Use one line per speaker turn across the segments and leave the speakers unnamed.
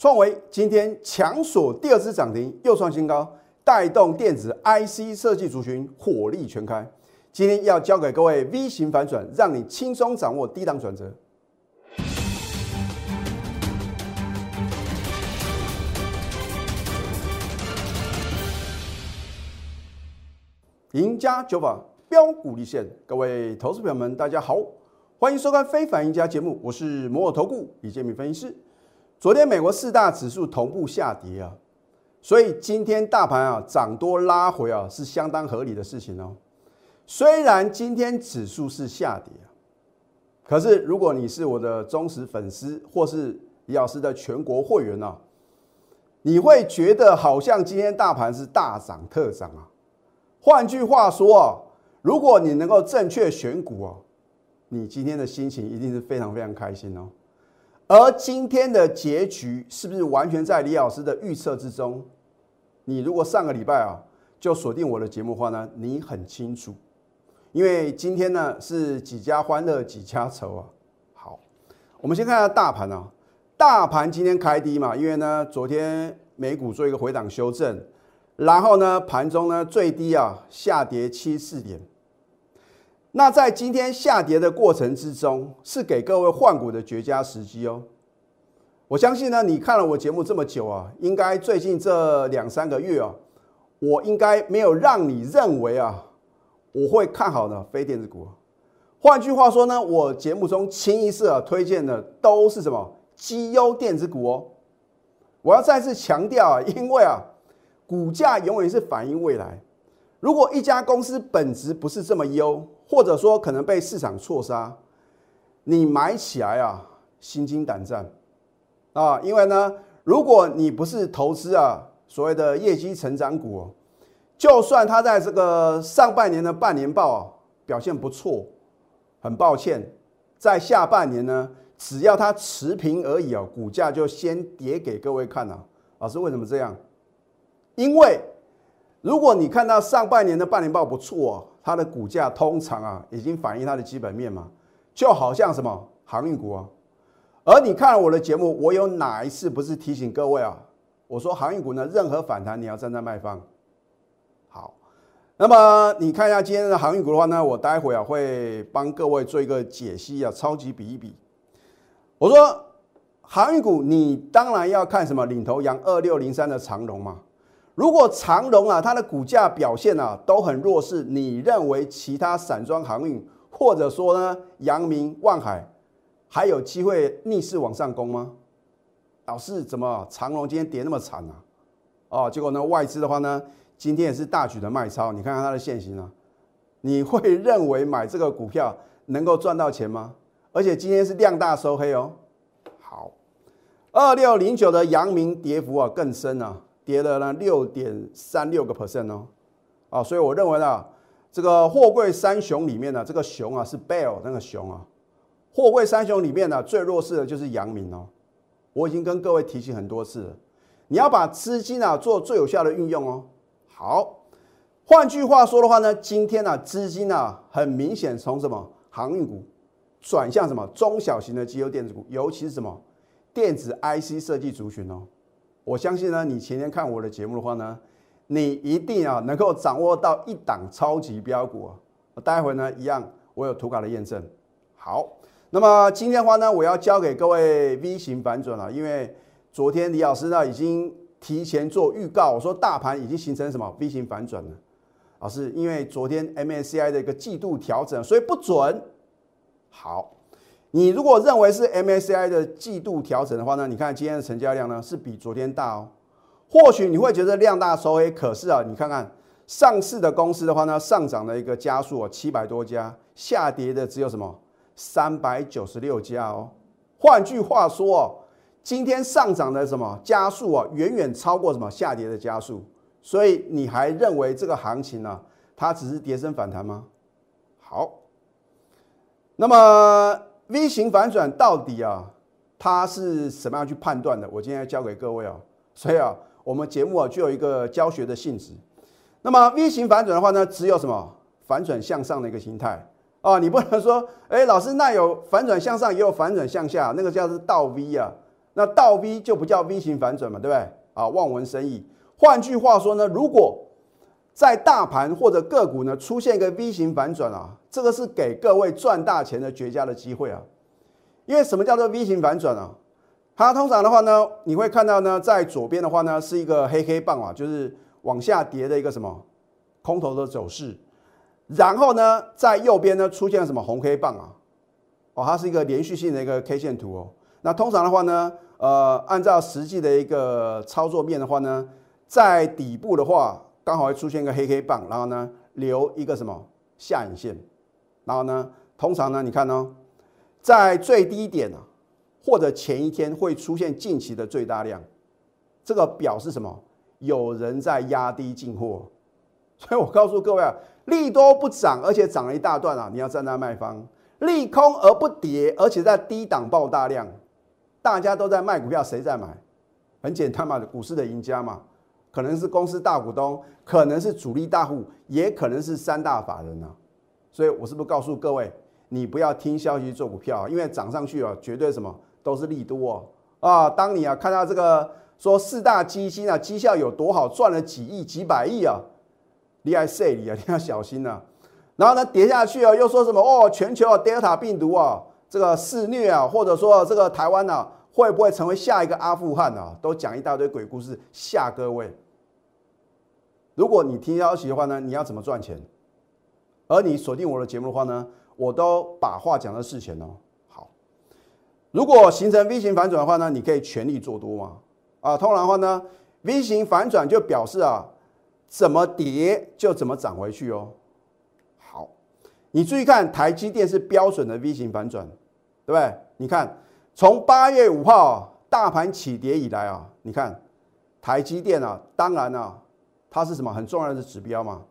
创维今天强锁第二次涨停，又创新高，带动电子 IC 设计族群火力全开。今天要教给各位 V 型反转，让你轻松掌握低档转折。赢家九法标股立现，各位投资朋友们，大家好，欢迎收看《非凡赢家》节目，我是摩尔投顾李建明分析师。昨天美国四大指数同步下跌啊，所以今天大盘啊涨多拉回啊是相当合理的事情哦。虽然今天指数是下跌啊，可是如果你是我的忠实粉丝或是李老师的全国会员呢，你会觉得好像今天大盘是大涨特涨啊。换句话说啊，如果你能够正确选股啊，你今天的心情一定是非常非常开心哦。而今天的结局是不是完全在李老师的预测之中？你如果上个礼拜啊就锁定我的节目话呢，你很清楚，因为今天呢是几家欢乐几家愁啊。好，我们先看下大盘啊，大盘今天开低嘛，因为呢昨天美股做一个回档修正，然后呢盘中呢最低啊下跌七四点。那在今天下跌的过程之中，是给各位换股的绝佳时机哦。我相信呢，你看了我节目这么久啊，应该最近这两三个月啊，我应该没有让你认为啊，我会看好的非电子股。换句话说呢，我节目中清一色推荐的都是什么绩优电子股哦。我要再次强调啊，因为啊，股价永远是反映未来。如果一家公司本质不是这么优，或者说可能被市场错杀，你买起来啊心惊胆战啊！因为呢，如果你不是投资啊所谓的业绩成长股，就算它在这个上半年的半年报啊表现不错，很抱歉，在下半年呢，只要它持平而已啊，股价就先跌给各位看了。老师为什么这样？因为如果你看到上半年的半年报不错，它的股价通常啊已经反映它的基本面嘛，就好像什么航运股啊。而你看了我的节目，我有哪一次不是提醒各位啊？我说航运股呢，任何反弹你要站在卖方。好，那么你看一下今天的航运股的话呢，我待会啊会帮各位做一个解析啊，超级比一比。我说航运股，你当然要看什么领头羊二六零三的长龙嘛。如果长荣啊，它的股价表现啊都很弱势，你认为其他散装航运或者说呢，阳明、万海还有机会逆势往上攻吗？老师，怎么长荣今天跌那么惨啊？哦，结果呢，外资的话呢，今天也是大举的卖超，你看看它的现形啊，你会认为买这个股票能够赚到钱吗？而且今天是量大收黑哦。好，二六零九的阳明跌幅啊更深啊。跌了呢六点三六个 percent 哦，啊，所以我认为呢，这个货柜三雄里面呢，这个熊啊是 Bell 那个熊啊，货柜三雄里面呢最弱势的就是阳明哦，我已经跟各位提醒很多次了，你要把资金啊做最有效的运用哦。好，换句话说的话呢，今天呢资金啊很明显从什么航运股转向什么中小型的机油电子股，尤其是什么电子 IC 设计族群哦。我相信呢，你前天看我的节目的话呢，你一定啊能够掌握到一档超级标股啊。待会呢一样，我有图卡的验证。好，那么今天的话呢，我要交给各位 V 型反转了，因为昨天李老师呢已经提前做预告，我说大盘已经形成什么 V 型反转了。老师，因为昨天 MSCI 的一个季度调整，所以不准。好。你如果认为是 MSCI 的季度调整的话呢？你看今天的成交量呢是比昨天大哦。或许你会觉得量大收黑，可是啊，你看看上市的公司的话呢，上涨的一个加速啊，七百多家，下跌的只有什么三百九十六家哦。换句话说哦，今天上涨的什么加速啊，远远超过什么下跌的加速。所以你还认为这个行情呢，它只是跌升反弹吗？好，那么。V 型反转到底啊，它是什么样去判断的？我今天要教给各位啊，所以啊，我们节目啊就有一个教学的性质。那么 V 型反转的话呢，只有什么反转向上的一个形态啊，你不能说，哎，老师那有反转向上，也有反转向下，那个叫是倒 V 啊。那倒 V 就不叫 V 型反转嘛，对不对？啊，望文生义。换句话说呢，如果在大盘或者个股呢出现一个 V 型反转啊，这个是给各位赚大钱的绝佳的机会啊。因为什么叫做 V 型反转啊？它通常的话呢，你会看到呢，在左边的话呢是一个黑黑棒啊，就是往下跌的一个什么空头的走势。然后呢，在右边呢出现了什么红黑棒啊？哦，它是一个连续性的一个 K 线图哦。那通常的话呢，呃，按照实际的一个操作面的话呢，在底部的话刚好会出现一个黑黑棒，然后呢留一个什么下影线，然后呢，通常呢，你看呢，在最低点啊，或者前一天会出现近期的最大量，这个表示什么？有人在压低进货，所以我告诉各位啊，利多不涨，而且涨了一大段啊，你要站在卖方；利空而不跌，而且在低档爆大量。大家都在卖股票，谁在买？很简单嘛，股市的赢家嘛，可能是公司大股东，可能是主力大户，也可能是三大法人啊。所以我是不是告诉各位，你不要听消息做股票，因为涨上去啊，绝对什么都是利多哦啊！当你啊看到这个说四大基金啊绩效有多好，赚了几亿、几百亿啊，你还是你啊，你要小心呐。然后呢跌下去啊，又说什么哦，全球啊 Delta 病毒啊。这个肆虐啊，或者说这个台湾呢，会不会成为下一个阿富汗啊？都讲一大堆鬼故事吓各位。如果你听消息的话呢，你要怎么赚钱？而你锁定我的节目的话呢，我都把话讲到事前哦。好，如果形成 V 型反转的话呢，你可以全力做多吗。啊，通常的话呢，V 型反转就表示啊，怎么跌就怎么涨回去哦。好，你注意看，台积电是标准的 V 型反转。对不对？你看，从八月五号大盘起跌以来啊，你看台积电啊，当然啊，它是什么很重要的指标嘛，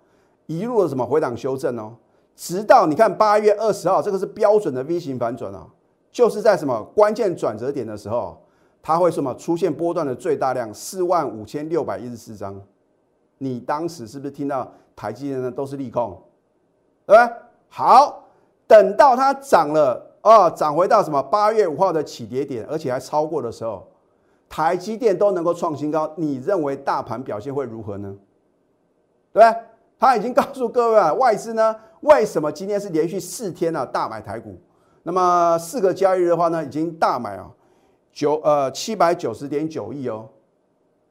一路的什么回档修正哦，直到你看八月二十号，这个是标准的 V 型反转啊，就是在什么关键转折点的时候，它会什么出现波段的最大量四万五千六百一十四张，你当时是不是听到台积电呢都是利空，对吧？好，等到它涨了。啊，涨回到什么八月五号的起跌点，而且还超过的时候，台积电都能够创新高，你认为大盘表现会如何呢？对对？他已经告诉各位啊，外资呢为什么今天是连续四天呢大买台股？那么四个交易日的话呢，已经大买啊九呃七百九十点九亿哦，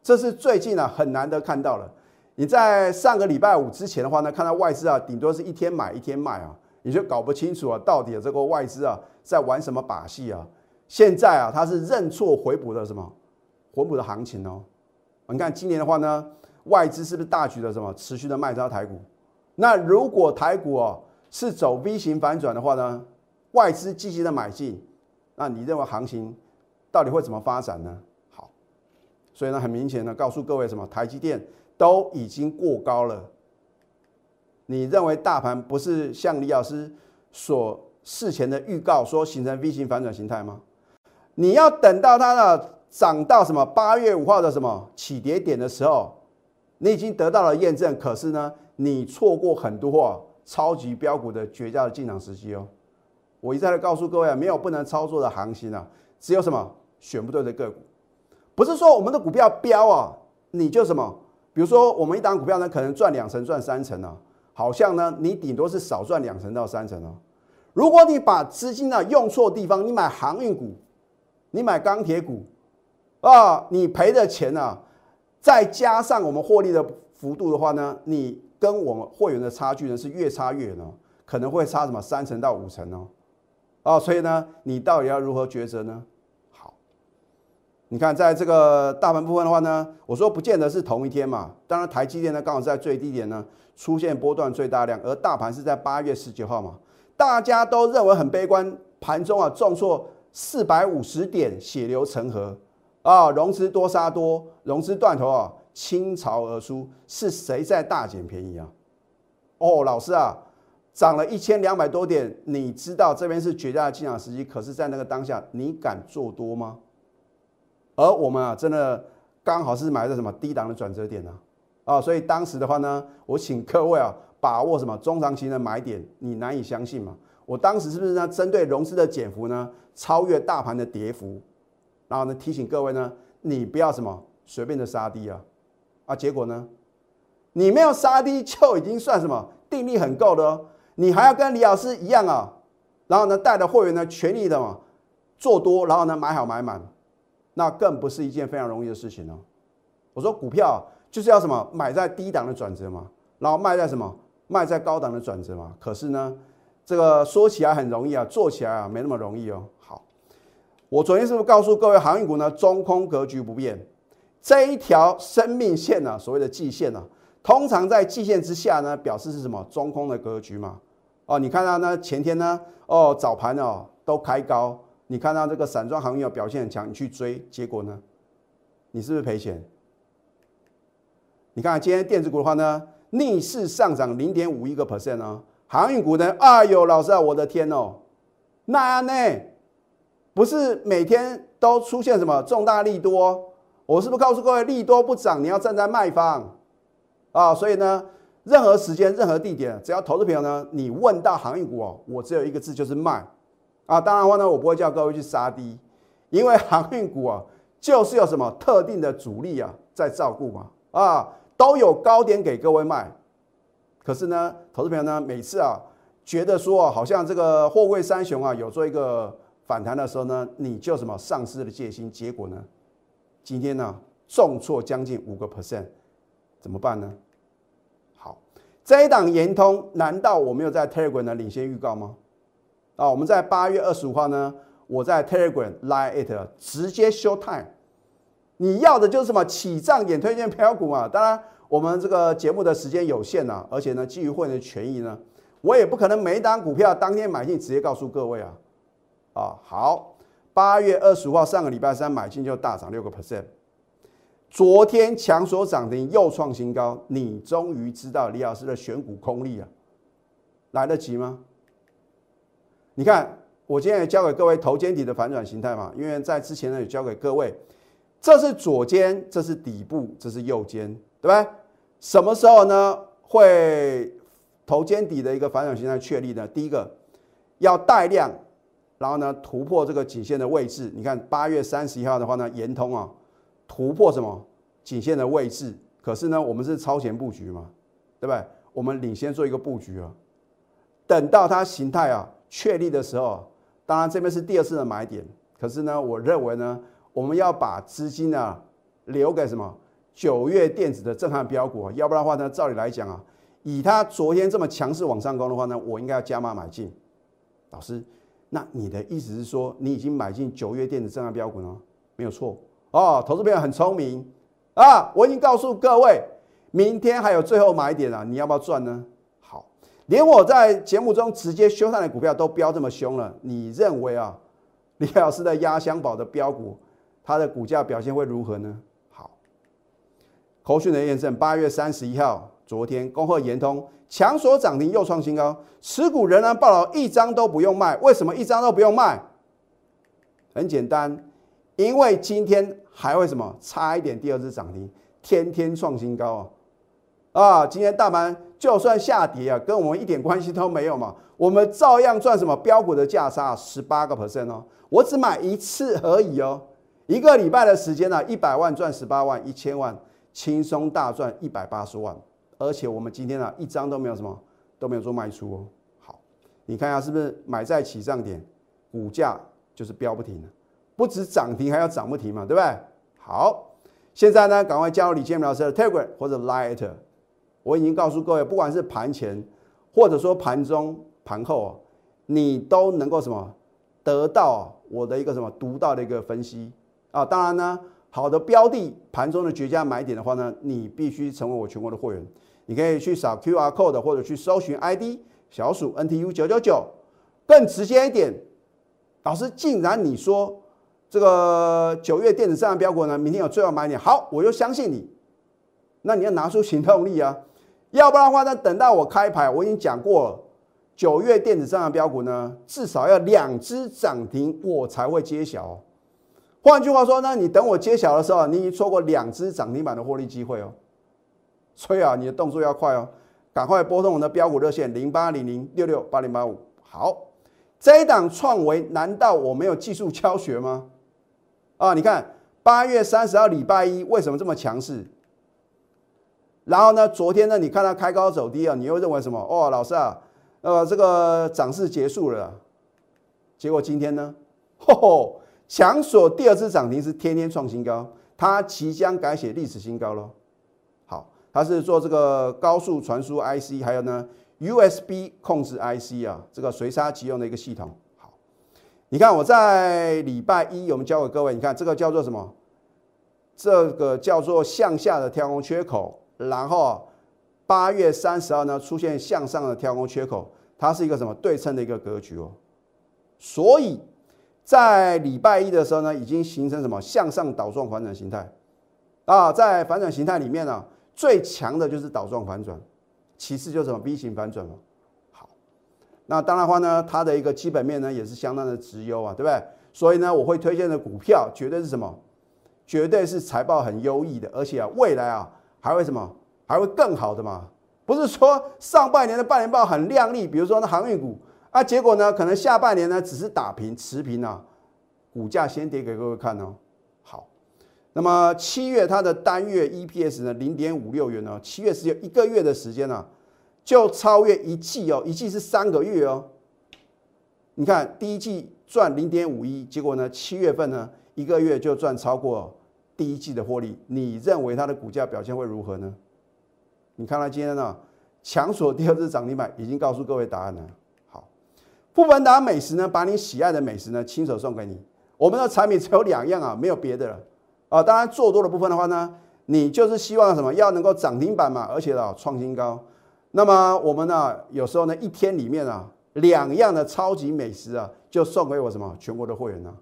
这是最近啊很难得看到了。你在上个礼拜五之前的话呢，看到外资啊顶多是一天买一天卖啊。你就搞不清楚啊，到底这个外资啊在玩什么把戏啊？现在啊，它是认错回补的什么回补的行情哦。你看今年的话呢，外资是不是大举的什么持续的卖超台股？那如果台股哦是走 V 型反转的话呢，外资积极的买进，那你认为行情到底会怎么发展呢？好，所以呢，很明显的告诉各位什么，台积电都已经过高了。你认为大盘不是像李老师所事前的预告说形成 V 型反转形态吗？你要等到它的涨到什么八月五号的什么起跌点的时候，你已经得到了验证。可是呢，你错过很多超级标股的绝佳的进场时机哦。我一再的告诉各位啊，没有不能操作的行情啊，只有什么选不对的个股。不是说我们的股票标啊，你就什么，比如说我们一档股票呢，可能赚两成、赚三成啊。好像呢，你顶多是少赚两成到三成哦。如果你把资金呢用错地方，你买航运股，你买钢铁股，啊，你赔的钱呢，再加上我们获利的幅度的话呢，你跟我们会员的差距呢是越差越远哦，可能会差什么三成到五成哦，啊，所以呢，你到底要如何抉择呢？你看在这个大盘部分的话呢，我说不见得是同一天嘛，当然台积电呢刚好在最低点呢。出现波段最大量，而大盘是在八月十九号嘛，大家都认为很悲观，盘中啊重挫四百五十点，血流成河啊，融资多杀多，融资断头啊，倾巢而出，是谁在大捡便宜啊？哦，老师啊，涨了一千两百多点，你知道这边是绝佳的进场时机，可是，在那个当下，你敢做多吗？而我们啊，真的刚好是买在什么低档的转折点呢？啊，所以当时的话呢，我请各位啊把握什么中长期的买点，你难以相信嘛？我当时是不是呢？针对融资的减幅呢，超越大盘的跌幅，然后呢提醒各位呢，你不要什么随便的杀低啊，啊，结果呢，你没有杀低就已经算什么定力很够的哦，你还要跟李老师一样啊，然后呢带着会员呢全力的嘛做多，然后呢买好买满，那更不是一件非常容易的事情哦。我说股票就是要什么买在低档的转折嘛，然后卖在什么卖在高档的转折嘛，可是呢？这个说起来很容易啊，做起来啊没那么容易哦。好，我昨天是不是告诉各位，航运股呢中空格局不变，这一条生命线呢，所谓的季线呢，通常在季线之下呢，表示是什么中空的格局嘛？哦，你看到呢前天呢，哦早盘哦都开高，你看到这个散装航运表现很强，你去追，结果呢，你是不是赔钱？你看今天电子股的话呢，逆势上涨零点五一个 percent 哦。航运股呢？哎呦，老师啊，我的天哦，那样呢？不是每天都出现什么重大利多？我是不是告诉各位，利多不涨，你要站在卖方啊？所以呢，任何时间、任何地点，只要投资朋友呢，你问到航运股哦，我只有一个字，就是卖啊。当然话呢，我不会叫各位去杀低，因为航运股啊，就是有什么特定的主力啊在照顾嘛啊，都有高点给各位卖。可是呢，投资朋友呢，每次啊，觉得说好像这个货柜三雄啊有做一个反弹的时候呢，你就什么丧失了戒心，结果呢，今天呢重挫将近五个 percent，怎么办呢？好，这一档延通，难道我没有在 Telegram 的领先预告吗？啊，我们在八月二十五号呢，我在 Telegram Line It 直接 Show Time，你要的就是什么起涨点推荐票股嘛，当然。我们这个节目的时间有限呐，而且呢，基于会员的权益呢，我也不可能每一单股票当天买进直接告诉各位啊。啊，好，八月二十五号上个礼拜三买进就大涨六个 percent，昨天强所涨停又创新高，你终于知道李老师的选股功力啊，来得及吗？你看，我今天也教给各位头肩底的反转形态嘛，因为在之前呢也教给各位，这是左肩，这是底部，这是右肩，对吧？什么时候呢？会头肩底的一个反转形态确立呢？第一个要带量，然后呢突破这个颈线的位置。你看八月三十一号的话呢，延通啊突破什么颈线的位置？可是呢，我们是超前布局嘛，对不对？我们领先做一个布局啊。等到它形态啊确立的时候，当然这边是第二次的买点。可是呢，我认为呢，我们要把资金啊留给什么？九月电子的震撼标股，要不然的话呢？照理来讲啊，以它昨天这么强势往上攻的话呢，我应该要加码买进。老师，那你的意思是说，你已经买进九月电子震撼标股了？没有错哦，投资朋友很聪明啊！我已经告诉各位，明天还有最后买点啊，你要不要赚呢？连我在节目中直接修上的股票都飙这么凶了，你认为啊，李老师的压箱宝的标股，它的股价表现会如何呢？好口讯的验证，八月三十一号，昨天恭贺延通强所涨停又创新高，持股仍然爆了，一张都不用卖。为什么一张都不用卖？很简单，因为今天还会什么？差一点第二次涨停，天天创新高啊！啊，今天大盘就算下跌啊，跟我们一点关系都没有嘛，我们照样赚什么标股的价差十八个 percent 哦，我只买一次而已哦，一个礼拜的时间呢，一百万赚十八万，一千万。轻松大赚一百八十万，而且我们今天啊一张都没有什么都没有做卖出哦。好，你看一下是不是买在起涨点，股价就是飙不停，不止涨停还要涨不停嘛，对不对？好，现在呢赶快加入李建明老师的 Telegram 或者 Light，我已经告诉各位，不管是盘前或者说盘中盘后啊，你都能够什么得到我的一个什么独到的一个分析啊。当然呢。好的标的盘中的绝佳买点的话呢，你必须成为我全国的会员。你可以去扫 Q R code 或者去搜寻 ID 小鼠 N T U 九九九，更直接一点。老师，竟然你说这个九月电子上的标股呢，明天有最后买点，好，我就相信你。那你要拿出行动力啊，要不然的话呢，等到我开牌，我已经讲过了，九月电子上的标股呢，至少要两只涨停，我才会揭晓。换句话说呢，你等我揭晓的时候，你已经错过两只涨停板的获利机会哦。所以啊，你的动作要快哦，赶快拨通我们的标股热线零八零零六六八零八五。好，这一档创维，难道我没有技术教学吗？啊，你看八月三十号礼拜一为什么这么强势？然后呢，昨天呢，你看它开高走低啊，你又认为什么？哦，老师啊，呃，这个涨势结束了。结果今天呢，吼吼，强索第二次涨停是天天创新高，它即将改写历史新高喽。好，它是做这个高速传输 IC，还有呢 USB 控制 IC 啊，这个随插即用的一个系统。好你看我在礼拜一，我们教给各位，你看这个叫做什么？这个叫做向下的跳空缺口，然后八月三十号呢出现向上的跳空缺口，它是一个什么对称的一个格局哦。所以在礼拜一的时候呢，已经形成什么向上倒状反转形态啊？在反转形态里面呢，最强的就是倒状反转，其次就是什么 V 型反转好。那当然话呢，它的一个基本面呢也是相当的直优啊，对不对？所以呢，我会推荐的股票绝对是什么？绝对是财报很优异的，而且啊，未来啊还会什么？还会更好的嘛？不是说上半年的半年报很亮丽，比如说那航运股啊，结果呢可能下半年呢只是打平持平啊，股价先跌给各位看哦。好，那么七月它的单月 EPS 呢零点五六元呢，七月是有一个月的时间呢。就超越一季哦，一季是三个月哦。你看第一季赚零点五一，结果呢七月份呢一个月就赚超过第一季的获利。你认为它的股价表现会如何呢？你看它今天呢强索第二次涨停板，已经告诉各位答案了。好，富本达美食呢把你喜爱的美食呢亲手送给你。我们的产品只有两样啊，没有别的了啊。当然做多的部分的话呢，你就是希望什么要能够涨停板嘛，而且啊创新高。那么我们呢，有时候呢，一天里面啊，两样的超级美食啊，就送给我什么全国的会员呢？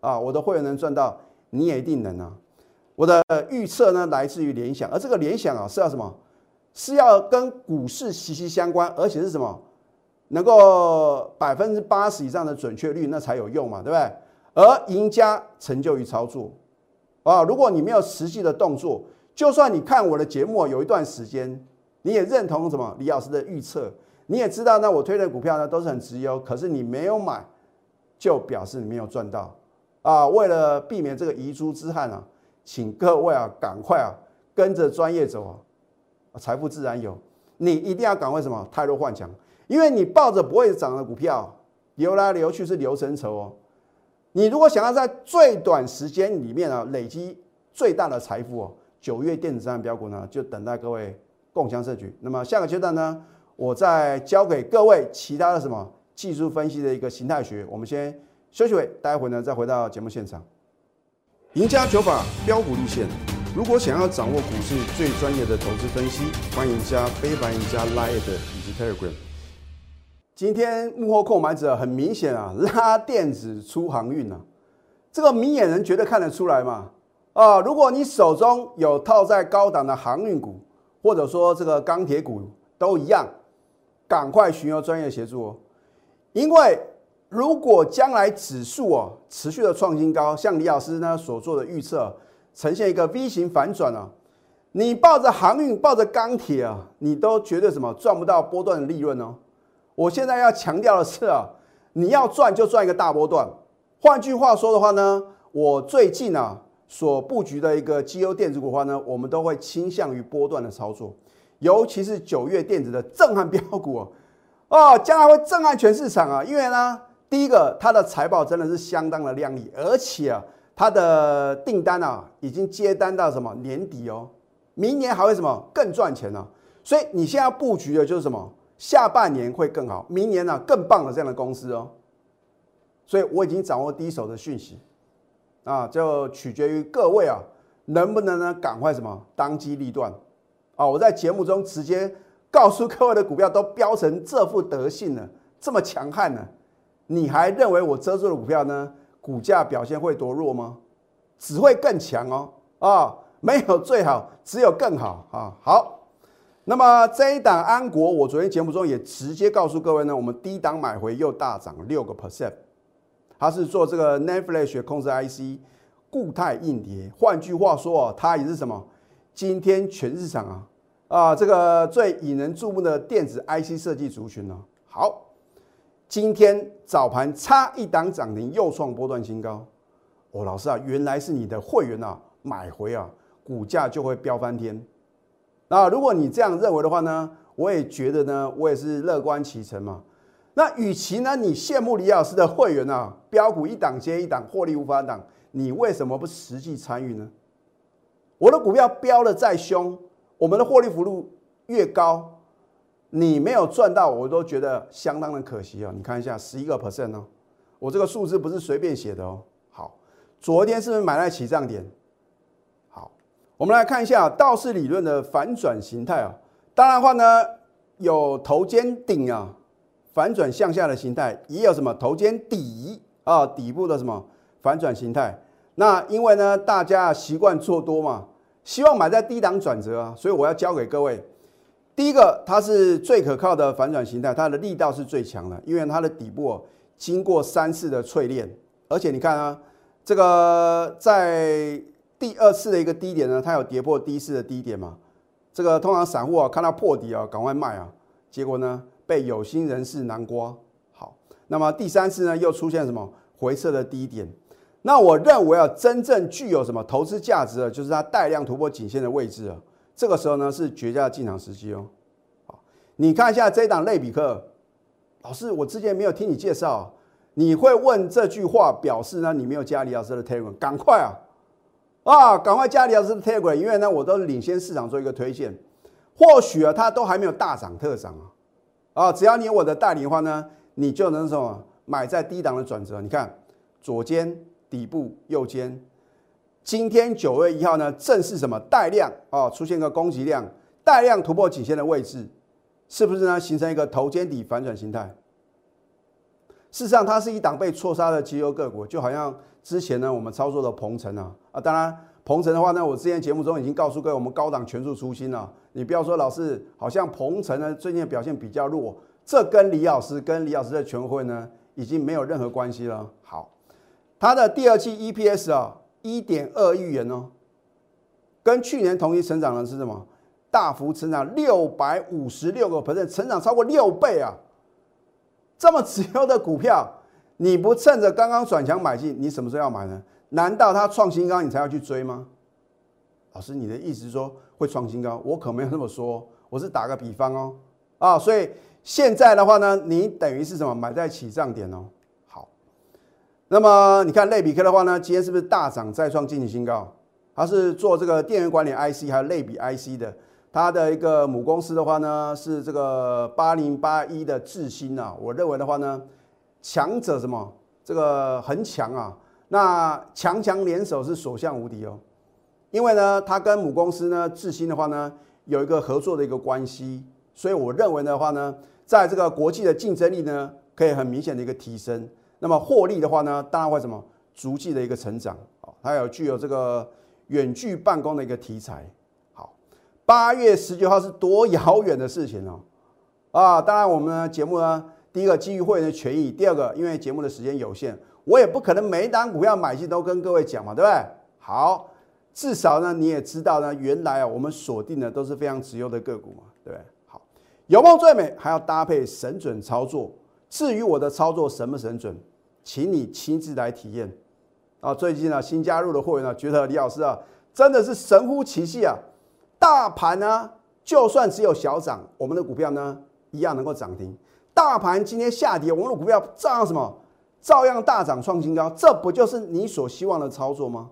啊，我的会员能赚到，你也一定能啊。我的预测呢，来自于联想，而这个联想啊，是要什么？是要跟股市息息相关，而且是什么？能够百分之八十以上的准确率，那才有用嘛，对不对？而赢家成就于操作啊。如果你没有实际的动作，就算你看我的节目有一段时间。你也认同什么李老师的预测？你也知道那，我推的股票呢都是很直优，可是你没有买，就表示你没有赚到啊！为了避免这个遗珠之憾啊，请各位啊赶快啊跟着专业走啊，财富自然有。你一定要赶快什么太弱换强，因为你抱着不会涨的股票流来流去是流成仇哦。你如果想要在最短时间里面啊累积最大的财富哦，九月电子商标股呢就等待各位。共享社局。那么下个阶段呢，我再教给各位其他的什么技术分析的一个形态学。我们先休息会，待会呢再回到节目现场。赢家九法标股立线。如果想要掌握股市最专业的投资分析，欢迎加非凡、赢家 Line 以及 Telegram。今天幕后购买者很明显啊，拉电子出航运啊，这个明眼人绝对看得出来嘛。啊，如果你手中有套在高档的航运股，或者说这个钢铁股都一样，赶快寻求专业协助哦。因为如果将来指数哦持续的创新高，像李老师呢所做的预测，呈现一个 V 型反转啊，你抱着航运、抱着钢铁啊，你都绝对什么赚不到波段的利润哦。我现在要强调的是啊，你要赚就赚一个大波段。换句话说的话呢，我最近啊。所布局的一个绩优电子股的话呢，我们都会倾向于波段的操作，尤其是九月电子的震撼标股哦，哦，将来会震撼全市场啊！因为呢，第一个它的财报真的是相当的亮丽，而且啊，它的订单啊已经接单到什么年底哦，明年还会什么更赚钱呢？所以你现在布局的就是什么下半年会更好，明年呢更棒的这样的公司哦，所以我已经掌握第一手的讯息。啊，就取决于各位啊，能不能呢赶快什么当机立断啊！我在节目中直接告诉各位的股票都飙成这副德性了，这么强悍呢，你还认为我遮住的股票呢，股价表现会多弱吗？只会更强哦！啊，没有最好，只有更好啊！好，那么这一档安国，我昨天节目中也直接告诉各位呢，我们低档买回又大涨六个 percent。它是做这个 NAND Flash 控制 IC 固态硬碟，换句话说啊，它也是什么？今天全市场啊啊，这个最引人注目的电子 IC 设计族群呢。好，今天早盘差一档涨停，又创波段新高哦，老师啊，原来是你的会员啊买回啊，股价就会飙翻天。那如果你这样认为的话呢，我也觉得呢，我也是乐观其成嘛。那与其呢，你羡慕李老师的会员啊，标股一档接一档，获利无法挡，你为什么不实际参与呢？我的股票飙的再凶，我们的获利幅度越高，你没有赚到，我都觉得相当的可惜啊！你看一下，十一个 percent 哦，我这个数字不是随便写的哦。好，昨天是不是买在起涨点？好，我们来看一下道氏理论的反转形态啊。当然话呢，有头肩顶啊，反转向下的形态，也有什么头肩底啊，底部的什么反转形态。那因为呢，大家习惯做多嘛，希望买在低档转折啊，所以我要教给各位，第一个它是最可靠的反转形态，它的力道是最强的，因为它的底部经过三次的淬炼，而且你看啊，这个在第二次的一个低点呢，它有跌破第一次的低点嘛，这个通常散户啊看到破底啊，赶快卖啊，结果呢被有心人士南瓜。好，那么第三次呢又出现什么回撤的低点？那我认为啊，真正具有什么投资价值的，就是它带量突破颈线的位置啊。这个时候呢，是绝佳的进场时机哦。好，你看一下这档类比课，老师，我之前没有听你介绍，你会问这句话，表示呢你没有加李老师的 Telegram，赶快啊啊，赶快加李老师的 Telegram，因为呢我都是领先市场做一个推荐，或许啊它都还没有大涨特涨啊啊，只要你有我的代理的话呢，你就能什么买在低档的转折，你看左肩。底部右肩，今天九月一号呢，正是什么带量啊，出现个攻击量，带量突破颈线的位置，是不是呢？形成一个头肩底反转形态。事实上，它是一档被错杀的绩优个股，就好像之前呢，我们操作的鹏程啊啊，当然鹏程的话呢，我之前节目中已经告诉各位，我们高档全数出新了。你不要说老师好像鹏程呢最近表现比较弱，这跟李老师跟李老师的全会呢已经没有任何关系了。好。它的第二季 EPS 啊，一点二亿元哦，跟去年同期成长的是什么？大幅成长六百五十六个 percent，成长超过六倍啊！这么值优的股票，你不趁着刚刚转强买进，你什么时候要买呢？难道它创新高你才要去追吗？老师，你的意思是说会创新高？我可没有这么说，我是打个比方哦啊，所以现在的话呢，你等于是什么？买在起涨点哦。那么你看类比科的话呢，今天是不是大涨再创近期新高？它是做这个电源管理 IC 还有类比 IC 的，它的一个母公司的话呢是这个八零八一的智新啊。我认为的话呢，强者什么？这个很强啊。那强强联手是所向无敌哦。因为呢，它跟母公司呢智新的话呢有一个合作的一个关系，所以我认为的话呢，在这个国际的竞争力呢可以很明显的一个提升。那么获利的话呢，当然会什么逐季的一个成长啊，它有具有这个远距办公的一个题材。好，八月十九号是多遥远的事情哦啊！当然我们的节目呢，第一个基于会员的权益，第二个因为节目的时间有限，我也不可能每一单股票买进都跟各位讲嘛，对不对？好，至少呢你也知道呢，原来啊我们锁定的都是非常值优的个股嘛，对不对？好，有梦最美还要搭配神准操作。至于我的操作神不神准，请你亲自来体验。啊，最近呢新加入的会员呢，觉得李老师啊真的是神乎其技啊！大盘呢就算只有小涨，我们的股票呢一样能够涨停。大盘今天下跌，我们的股票照样什么？照样大涨创新高。这不就是你所希望的操作吗？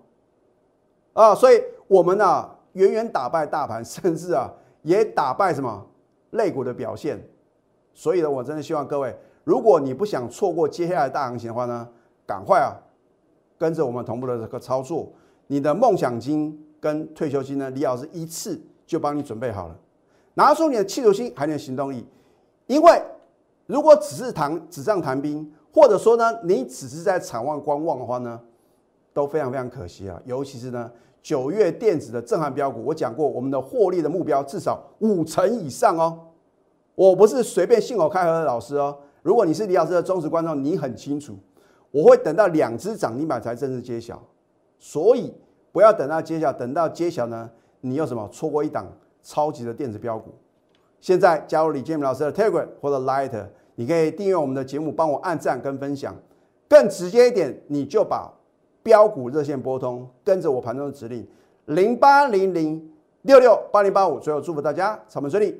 啊，所以我们呢远远打败大盘，甚至啊也打败什么类股的表现。所以呢，我真的希望各位。如果你不想错过接下来大行情的话呢，赶快啊，跟着我们同步的这个操作，你的梦想金跟退休金呢，李老师一次就帮你准备好了。拿出你的企图心，还有行动力。因为如果只是谈纸上谈兵，或者说呢，你只是在场外观望的话呢，都非常非常可惜啊。尤其是呢，九月电子的震撼标股，我讲过，我们的获利的目标至少五成以上哦。我不是随便信口开河的老师哦。如果你是李老师的忠实观众，你很清楚，我会等到两只涨停板才正式揭晓，所以不要等到揭晓，等到揭晓呢，你又什么错过一档超级的电子标股？现在加入李建明老师的 Telegram 或者 Light，你可以订阅我们的节目，帮我按赞跟分享。更直接一点，你就把标股热线拨通，跟着我盘中的指令零八零零六六八零八五。最后祝福大家操盘顺利。